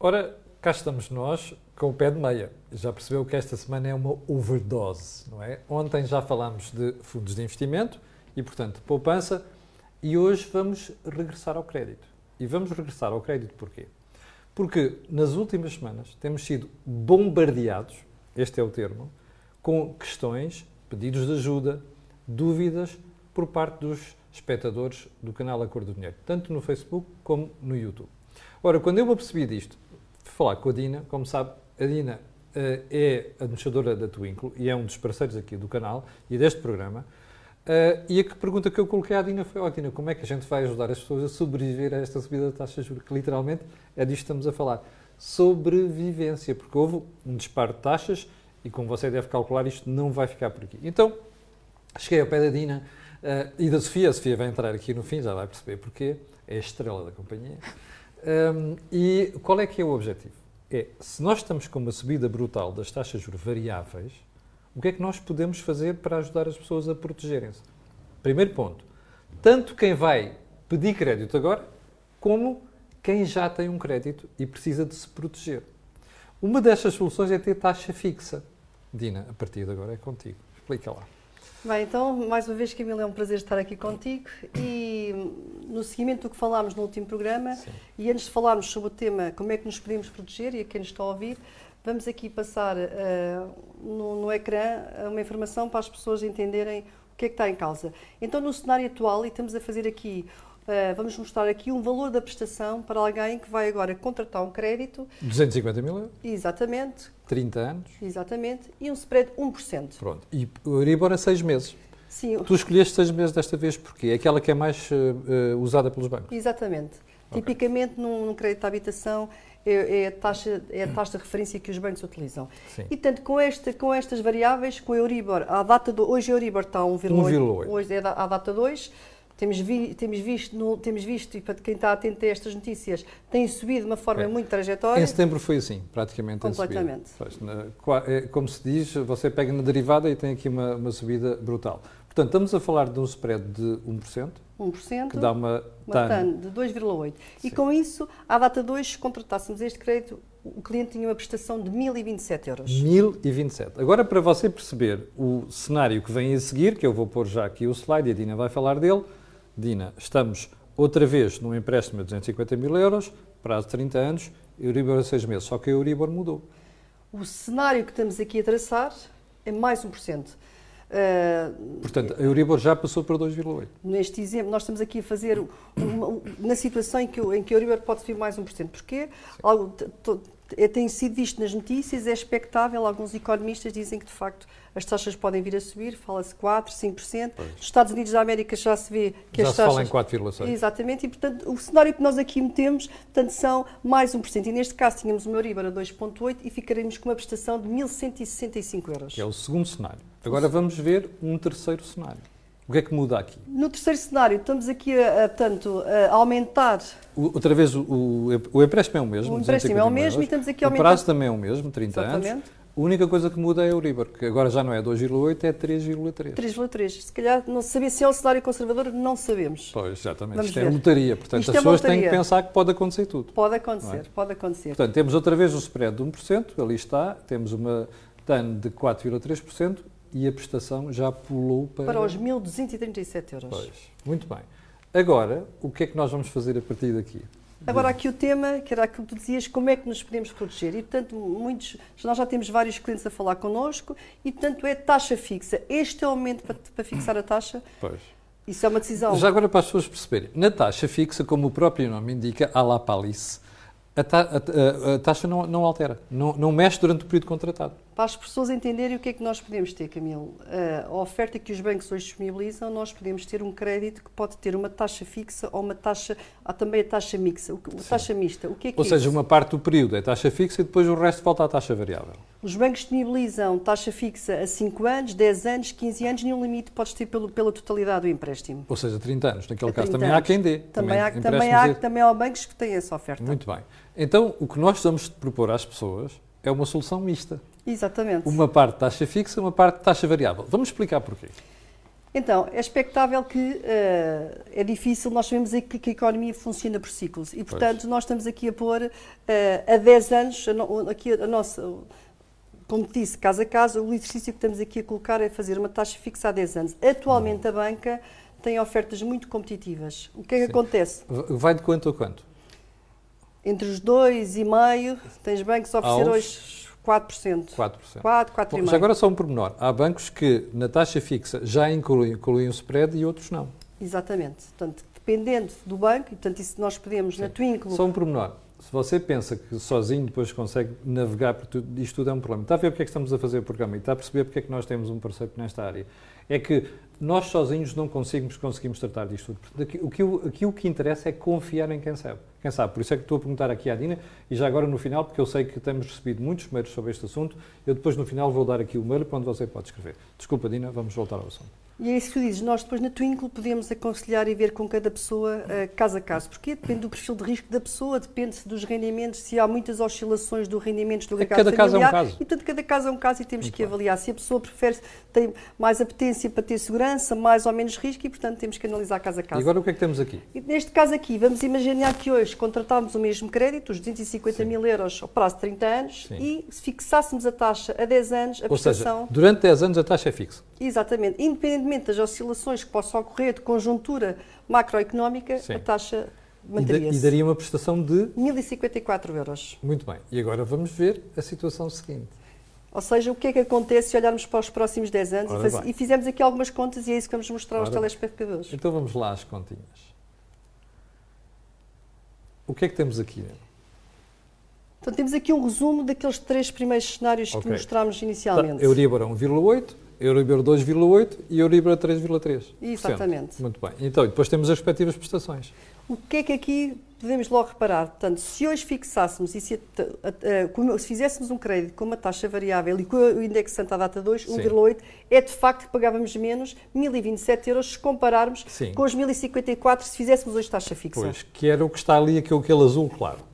Ora, cá estamos nós com o pé de meia. Já percebeu que esta semana é uma overdose, não é? Ontem já falámos de fundos de investimento e, portanto, poupança, e hoje vamos regressar ao crédito. E vamos regressar ao crédito porquê? Porque nas últimas semanas temos sido bombardeados, este é o termo, com questões, pedidos de ajuda, dúvidas por parte dos espectadores do canal A Cor do Dinheiro, tanto no Facebook como no YouTube. Ora, quando eu me apercebi disto, falar com a Dina, como sabe, a Dina uh, é administradora da Twinkle e é um dos parceiros aqui do canal e deste programa. Uh, e a pergunta que eu coloquei à Dina foi: Ó, oh, Dina, como é que a gente vai ajudar as pessoas a sobreviver a esta subida da taxa de juros? Que literalmente é disto que estamos a falar. Sobrevivência, porque houve um disparo de taxas e, como você deve calcular, isto não vai ficar por aqui. Então, cheguei ao pé da Dina uh, e da Sofia. A Sofia vai entrar aqui no fim, já vai perceber porquê. É a estrela da companhia. Um, e qual é que é o objetivo? É, se nós estamos com uma subida brutal das taxas variáveis, o que é que nós podemos fazer para ajudar as pessoas a protegerem-se? Primeiro ponto, tanto quem vai pedir crédito agora, como quem já tem um crédito e precisa de se proteger. Uma destas soluções é ter taxa fixa. Dina, a partir de agora é contigo. Explica lá. Bem, então, mais uma vez, Camila, é um prazer estar aqui contigo e no seguimento do que falámos no último programa Sim. e antes de falarmos sobre o tema como é que nos podemos proteger e a quem nos está a ouvir, vamos aqui passar uh, no, no ecrã uma informação para as pessoas entenderem o que é que está em causa. Então, no cenário atual, e estamos a fazer aqui Uh, vamos mostrar aqui um valor da prestação para alguém que vai agora contratar um crédito. 250 mil euros? Exatamente. 30 anos? Exatamente. E um spread 1%. Pronto. E o Euribor a 6 meses? Sim. Tu escolheste 6 meses desta vez porque é aquela que é mais uh, usada pelos bancos? Exatamente. Okay. Tipicamente, num, num crédito de habitação, é, é, a taxa, é a taxa de referência que os bancos utilizam. Sim. E, portanto, com, esta, com estas variáveis, com o Euribor, a data do, hoje o Euribor está a 1,8. Hoje é a data 2 temos, vi, temos, visto, no, temos visto, e para quem está atento a estas notícias, tem subido de uma forma é. muito trajetória. Em setembro foi assim, praticamente. Completamente. É, como se diz, você pega na derivada e tem aqui uma, uma subida brutal. Portanto, estamos a falar de um spread de 1%. 1%, que dá uma, uma TAN de 2,8%. E com isso, à data 2, se contratássemos este crédito, o cliente tinha uma prestação de 1.027 euros. 1.027. Agora, para você perceber o cenário que vem a seguir, que eu vou pôr já aqui o slide e a Dina vai falar dele, Dina, estamos outra vez num empréstimo de 250 mil euros, prazo de 30 anos, Euribor a 6 meses, só que a Euribor mudou. O cenário que estamos aqui a traçar é mais 1%. Uh, Portanto, a Euribor já passou para 2,8%. Neste exemplo, nós estamos aqui a fazer uma, na situação em que, em que a Euribor pode subir mais 1%. Porquê? Algo, tem sido visto nas notícias, é expectável, alguns economistas dizem que de facto as taxas podem vir a subir, fala-se 4%, 5%. Pois. Nos Estados Unidos da América já se vê que já as taxas... Já se fala em 4,6%. Exatamente, e portanto o cenário que nós aqui metemos portanto, são mais 1%. E neste caso tínhamos uma Euribor a 2,8% e ficaremos com uma prestação de 1.165 euros. Que é o segundo cenário. Agora vamos ver um terceiro cenário. O que é que muda aqui? No terceiro cenário, estamos aqui a, a, portanto, a aumentar. O, outra vez, o, o, o, empréstimo é o mesmo. O empréstimo é o mesmo euros. e estamos aqui a aumentar. O prazo também é o mesmo, 30 Exatamente. anos. A única coisa que muda é a Euribor, que agora já não é 2,8, é 3,3. 3,3. Se calhar, não sabia se é um cenário conservador, não sabemos. Pois, exatamente. Vamos Isto é ver. é lotaria, portanto Isto as é pessoas têm que pensar que pode acontecer tudo. Pode acontecer, é? pode acontecer. Portanto, temos outra vez o spread de 1%, ali está, temos uma TAN de 4,3%, e a prestação já pulou para... Para os 1.237 euros. Pois, muito bem. Agora, o que é que nós vamos fazer a partir daqui? Agora, aqui o tema, que era aquilo que tu dizias, como é que nos podemos proteger? E, portanto, muitos, nós já temos vários clientes a falar connosco e, portanto, é taxa fixa. Este é o momento para, para fixar a taxa? Pois. Isso é uma decisão. Já agora, para as pessoas perceberem, na taxa fixa, como o próprio nome indica, a la palice, a, ta, a, a, taxa não, não altera, não, não mexe durante o período contratado para as pessoas entenderem o que é que nós podemos ter, Camilo. A oferta que os bancos hoje disponibilizam, nós podemos ter um crédito que pode ter uma taxa fixa ou uma taxa, há também a taxa mixa, a taxa mista. O que é que ou é seja, isso? uma parte do período é taxa fixa e depois o resto volta à taxa variável. Os bancos disponibilizam taxa fixa a 5 anos, 10 anos, 15 anos, nenhum limite podes ter pelo, pela totalidade do empréstimo. Ou seja, 30 anos. Naquele caso também anos. há quem dê. Também, também há, também há, também há bancos que têm essa oferta. Muito bem. Então, o que nós estamos propor às pessoas é uma solução mista. Exatamente. Uma parte taxa fixa, uma parte taxa variável. Vamos explicar porquê. Então, é expectável que uh, é difícil, nós sabemos que, que, a economia funciona por ciclos e, portanto, pois. nós estamos aqui a pôr uh, a 10 anos, a, aqui a, a nossa, como disse, caso a caso, o exercício que estamos aqui a colocar é fazer uma taxa fixa a 10 anos. Atualmente a banca tem ofertas muito competitivas. O que é que Sim. acontece? Vai de quanto a quanto? Entre os 2,5%, tens bancos a oferecer hoje 4%. 4%. 4, 4,5%. Já agora só um pormenor. Há bancos que na taxa fixa já incluem, incluem o spread e outros não. Exatamente. Portanto, dependendo do banco, e portanto isso nós podemos Sim. na Twinkle... Só um pormenor. Se você pensa que sozinho depois consegue navegar por tudo, isto tudo é um problema. Está a ver porque é que estamos a fazer o programa e está a perceber porque é que nós temos um parceiro nesta área. É que nós sozinhos não conseguimos, conseguimos tratar disto tudo. O, que, aqui o que interessa é confiar em quem sabe. Quem sabe. Por isso é que estou a perguntar aqui à Dina e já agora no final, porque eu sei que temos recebido muitos mails sobre este assunto, eu depois no final vou dar aqui o mail para onde você pode escrever. Desculpa, Dina, vamos voltar ao assunto. E é isso que tu dizes. Nós depois na Twinkle podemos aconselhar e ver com cada pessoa uh, caso a caso. Porque depende do perfil de risco da pessoa, depende dos rendimentos, se há muitas oscilações do rendimento do mercado cada familiar. Caso é um caso. E portanto cada caso é um caso e temos Muito que bem. avaliar se a pessoa prefere, tem mais apetência para ter segurança, mais ou menos risco e portanto temos que analisar caso a caso. E agora o que é que temos aqui? E neste caso aqui, vamos imaginar que hoje contratámos o mesmo crédito, os 250 Sim. mil euros ao prazo de 30 anos Sim. e se fixássemos a taxa a 10 anos, a Ou prestação... Seja, durante 10 anos a taxa é fixa. Exatamente. Independentemente das oscilações que possam ocorrer de conjuntura macroeconómica, Sim. a taxa manteria-se. E, daria uma prestação de? 1.054 euros. Muito bem. E agora vamos ver a situação seguinte. Ou seja, o que é que acontece se olharmos para os próximos 10 anos e, faz... e, fizemos aqui algumas contas e é isso que vamos mostrar Ora aos telespectadores. Então vamos lá às continhas. O que é que temos aqui? Então temos aqui um resumo daqueles três primeiros cenários okay. que mostramos inicialmente. Tá, Euribor a 1,8, Euribor 2,8 e Euribor 3,3. Exatamente. Muito bem. Então, depois temos as respectivas prestações. O que é que aqui podemos logo reparar? Portanto, se hoje fixássemos e se, se fizéssemos um crédito com uma taxa variável e com o indexante à data 2, 1,8, é de facto que pagávamos menos 1.027 euros se compararmos Sim. com os 1.054 se fizéssemos hoje taxa fixa. Pois, que era o que está ali, aquele, aquele azul claro.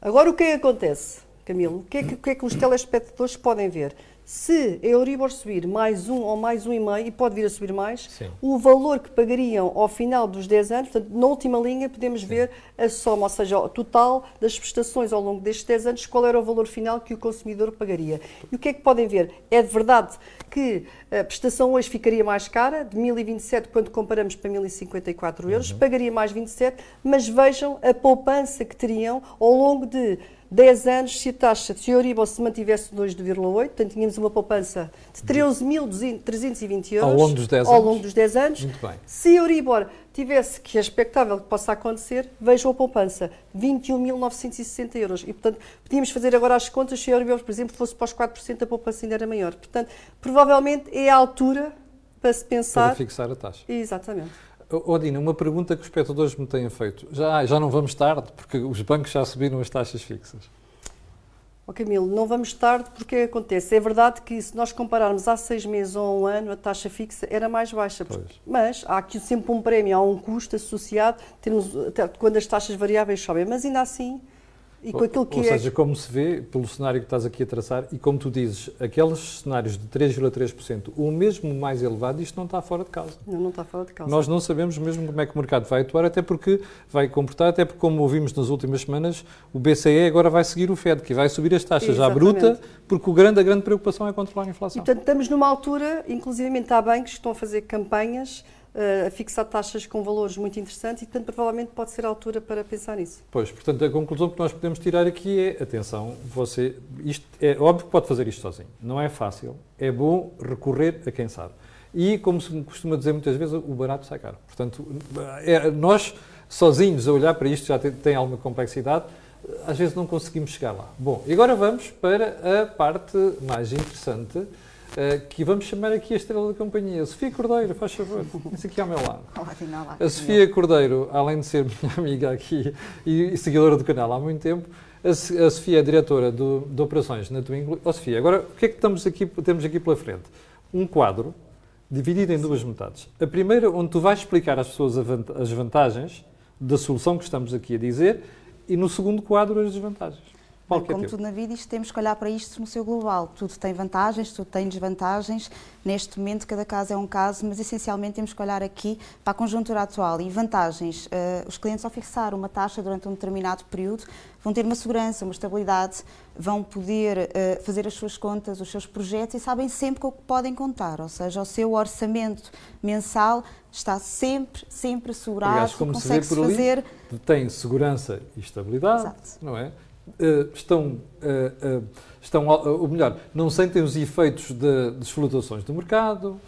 Agora, o que é que acontece, Camilo? O que é que, o que, é que os telespectadores podem ver? Se a Euribor subir mais um ou mais um e meio, e pode vir a subir mais, Sim. o valor que pagariam ao final dos 10 anos, portanto, na última linha podemos Sim. ver a soma, ou seja, o total das prestações ao longo destes 10 anos, qual era o valor final que o consumidor pagaria. E o que é que podem ver? É de verdade que a prestação hoje ficaria mais cara, de 1.027 quando comparamos para 1.054 euros, uhum. pagaria mais 27, mas vejam a poupança que teriam ao longo de 10 anos, se a taxa de Euribor se mantivesse 2,8, portanto tínhamos uma poupança de 13.320 euros ao longo dos 10 ao anos. Longo dos 10 anos. Muito bem. Se Euribor tivesse, que é expectável que possa acontecer, vejam a poupança, 21.960 euros. E, portanto, podíamos fazer agora as contas se a Euribor, por exemplo, fosse para os 4%, a poupança ainda era maior. Portanto, provavelmente é a altura para se pensar... Para fixar a taxa. Exatamente. Odina, uma pergunta que os espectadores me têm feito. Já, já não vamos tarde, porque os bancos já subiram as taxas fixas. Oh, Camilo, não vamos tarde porque acontece. É verdade que se nós compararmos há seis meses ou um ano, a taxa fixa era mais baixa. Mas há aqui sempre um prémio, há um custo associado termos, quando as taxas variáveis sobem. Mas ainda assim, e com aquilo que Ou é... seja, como se vê pelo cenário que estás aqui a traçar, e como tu dizes, aqueles cenários de 3,3%, ou mesmo mais elevado, isto não está fora de causa. Não, não está fora de causa. Nós não sabemos mesmo como é que o mercado vai atuar, até porque vai comportar, até porque, como ouvimos nas últimas semanas, o BCE agora vai seguir o FED, que vai subir as taxas Exatamente. à bruta, porque o grande, a grande preocupação é controlar a inflação. E, portanto, estamos numa altura, inclusive há bancos que estão a fazer campanhas a fixar taxas com valores muito interessantes e, portanto, provavelmente pode ser a altura para pensar nisso. Pois, portanto, a conclusão que nós podemos tirar aqui é, atenção, você, isto é óbvio que pode fazer isto sozinho, não é fácil, é bom recorrer a quem sabe. E, como se costuma dizer muitas vezes, o barato sai caro. Portanto, é, nós, sozinhos, a olhar para isto, já tem, tem alguma complexidade, às vezes não conseguimos chegar lá. Bom, agora vamos para a parte mais interessante, Uh, que vamos chamar aqui a estrela da companhia. Sofia Cordeiro, faz favor, isso aqui ao meu lado. Olá, a Sofia Cordeiro, além de ser minha amiga aqui e, seguidora do canal há muito tempo, a, a Sofia é diretora do, de operações na Twinkle. Oh, Sofia, agora o que é que estamos aqui, temos aqui pela frente? Um quadro dividido em duas metades. A primeira, onde tu vais explicar às pessoas as vantagens da solução que estamos aqui a dizer, e no segundo quadro, as desvantagens. Qual Como tudo na vida, isto temos que olhar para isto no seu global. Tudo tem vantagens, tudo tem desvantagens. Neste momento, cada caso é um caso, mas essencialmente temos que olhar aqui para a conjuntura atual. E vantagens: eh, os clientes, ao fixar uma taxa durante um determinado período, vão ter uma segurança, uma estabilidade, vão poder eh, fazer as suas contas, os seus projetos e sabem sempre com o que podem contar. Ou seja, o seu orçamento mensal está sempre, sempre assegurado, Aliás, como se vê consegue-se por ali, fazer. tem segurança e estabilidade, Exato. não é? Eh, estão, eh, estão, ou melhor, não sentem os efeitos de- das flutuações do mercado.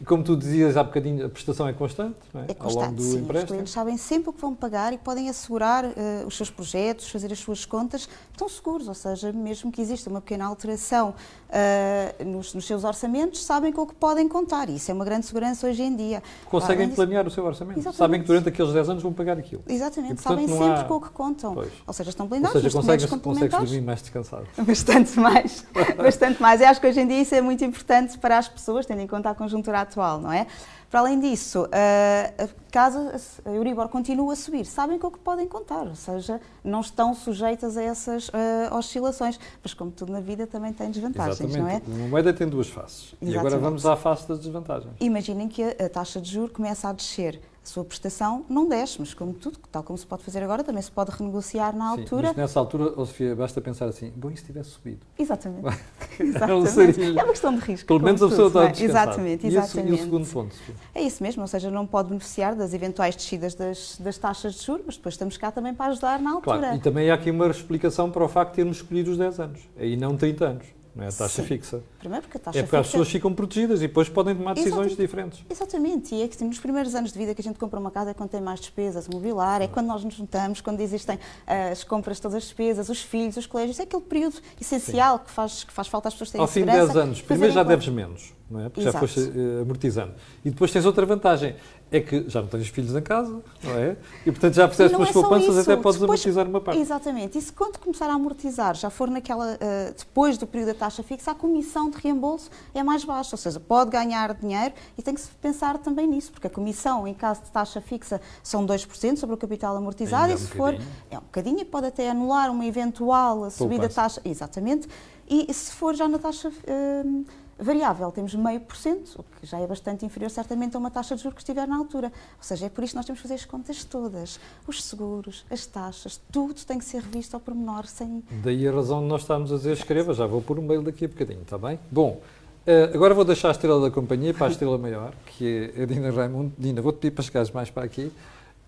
Eh, como tu dizias há bocadinho, a prestação é constante, não é? É Ao longo constante, do sim. Os empréstimo. clientes sabem sempre o que vão pagar e podem assegurar eh, os seus projetos, fazer as suas contas, estão seguros, ou seja, mesmo que exista uma pequena alteração eh, nos, nos seus orçamentos, sabem com o que podem contar. E isso é uma grande segurança hoje em dia. Conseguem disso- planear o seu orçamento. Exatamente. Sabem que durante aqueles 10 anos vão pagar aquilo. Exatamente, E, portanto, sabem sempre há- com o que contam. Pois. Ou seja, estão Ou blindados seja, nos consegues, consegues dormir mais descansado. Bastante mais, bastante mais. Eu acho que hoje em dia isso é muito importante para as pessoas, tendo em conta a conjuntura atual, não é? Para além disso, ah, caso a Euribor continue a subir, sabem com o que podem contar, ou seja, não estão sujeitas a essas ah, oscilações. Mas como tudo na vida também tem desvantagens, não é? Exatamente. Uma moeda tem duas faces. E agora Exatamente. vamos à face das desvantagens. Imaginem que a taxa de juros começa a descer. Sua prestação não desce, mas como tudo, tal como se pode fazer agora, também se pode renegociar na Sim, altura. mas nessa altura, oh, Sofia, basta pensar assim, bom, e se tivesse subido? Exatamente. Exatamente. É uma questão de risco. Pelo menos a pessoa está é? Exatamente, E exatamente. E o segundo ponto, Sofia? É isso mesmo, ou seja, não pode beneficiar das eventuais descidas das, das taxas de juros, mas depois estamos cá também para ajudar na altura. Claro, e também há aqui uma explicação para o facto de termos escolhido os 10 anos, aí não 30 anos, não é a taxa Sim. fixa. Primeiro porque a taxa É porque as fixa- pessoas ficam protegidas e depois podem tomar decisões Exatamente. diferentes. Exatamente, e é que nos primeiros anos de vida que a gente compra uma casa é quando tem mais despesas, mobilar, é quando nós nos juntamos, quando existem ah, as compras, todas as despesas, os filhos, os colégios, é aquele período essencial que faz, que faz falta às pessoas terem Ao fim de segurança. 10 anos, primeiro já deves menos, não é? Porque já Exato. foste eh, amortizando. E depois tens outra vantagem, é que já não tens filhos em casa, não é? E portanto já fizeste umas é poupanças, isso, até podes depois- amortizar uma parte. Exatamente. E se quando começar a amortizar já for naquela, ah, depois do período da taxa fixa, a comissão de reembolso é mais baixa. Ou seja, pode ganhar dinheiro e tem que se pensar também nisso, porque a comissão, em caso de taxa fixa, são 2% sobre o capital amortizado Ainda é e um se for. bocadinho. É um bocadinho e pode até anular uma eventual subida de Poupança. taxa. Exatamente. E se for já na taxa. ah, Variável, temos meio por cento, o que já é bastante inferior certamente a uma taxa de juros que estiver na altura. Ou seja, é por isso que nós temos que fazer as contas todas. Os seguros, as taxas, tudo tem que ser revisto ao pormenor, sem, Daí a razão de nós estarmos a dizer escreva, já vou pôr um mail daqui a bocadinho, está bem? Bom, eh, agora vou deixar a estrela da companhia para a estrela maior, que é a Dina Raimundo. Dina, vou-te pedir para chegares mais para aqui.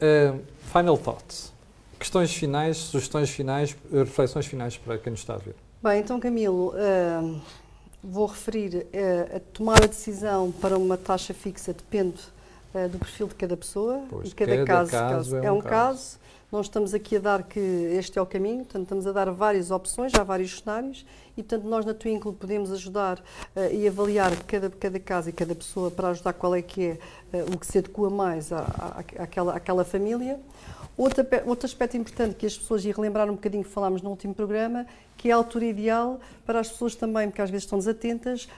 Eh, final thoughts. Questões finais, sugestões finais, eh, reflexões finais para quem nos está a ver. Bem, então Camilo, ah, vou referir ah, a tomar a decisão para uma taxa fixa depende ah, do perfil de cada pessoa Pois, e cada, cada caso, caso é é um um caso. Não estamos aqui a dar que este é o caminho, portanto, estamos a dar várias opções, há vários cenários e, portanto, nós na Twinkle podemos ajudar ah, e avaliar cada, cada caso e cada pessoa para ajudar qual é que é o que se adequa mais à, à, àquela, àquela família. Outro, outro aspecto importante que as pessoas, e relembrar um bocadinho que falámos no último programa, que é a altura ideal para as pessoas também, porque às vezes estão desatentas,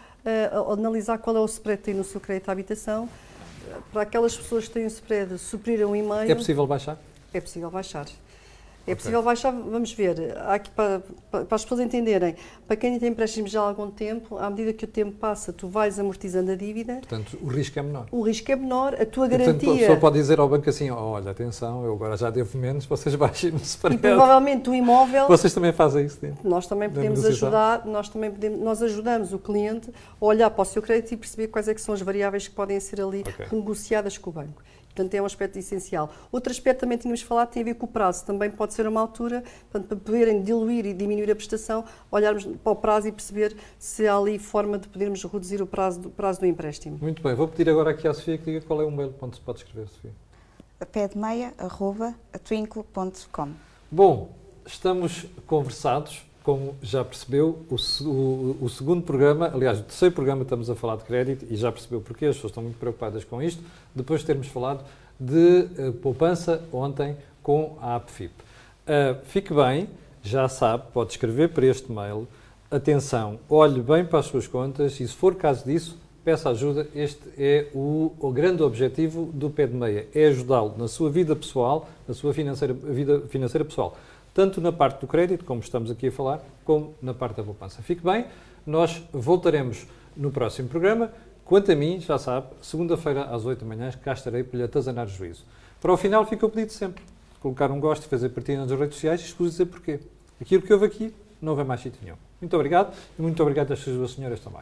a analisar qual é o spread que tem no seu crédito à habitação. Para aquelas pessoas que têm um spread superior a um e meio, É possível baixar? é possível baixar. É possível baixar, vamos ver, aqui para, para, para as pessoas entenderem, para quem tem empréstimos já há algum tempo, à medida que o tempo passa, tu vais amortizando a dívida, Portanto, o risco é menor. o risco é menor, a tua E, portanto, a garantia... pessoa pode dizer ao banco assim, olha, atenção, eu agora já devo menos, vocês baixem-me o E provavelmente o imóvel Vocês também fazem isso, Dina? Nós também podemos ajudar, nós também podemos, nós ajudamos o cliente a olhar para o seu crédito e perceber quais é que são as variáveis que podem ser ali Ok. negociadas com o banco. Portanto, é um aspecto essencial. Outro aspecto também tínhamos falado tem a ver com o prazo. Também pode ser uma altura, portanto, para poderem diluir e diminuir a prestação, olharmos para o prazo e perceber se há ali forma de podermos reduzir o prazo do, prazo do empréstimo. Muito bem, vou pedir agora aqui à Sofia que diga qual é o mail onde se pode escrever, Sofia. pedmeia.twinkle.com. Bom, estamos conversados, como já percebeu, o, o- o segundo programa, aliás, o terceiro programa estamos a falar de crédito e já percebeu porque as pessoas estão muito preocupadas com isto, depois de termos falado de eh, poupança ontem com a APFIP. Ah, fique bem, já sabe, pode escrever para este mail. Atenção, olhe bem para as suas contas e, se for caso disso, peça ajuda. Este é o, o grande objetivo do Pé de Meia, é ajudá-lo na sua vida pessoal, na sua financeira, vida financeira pessoal, tanto na parte do crédito, como estamos aqui a falar, como na parte da poupança. Fique bem, nós voltaremos no próximo programa. Quanto a mim, já sabe, segunda-feira às 8 da manhã cá estarei para lhe atazanar o juízo. Para o final fica o pedido sempre. Colocar um gosto, fazer partida nas redes sociais e escuso dizer porquê. Aquilo que houve aqui não vai mais sítio nenhum. Muito obrigado e muito obrigado às duas senhoras também.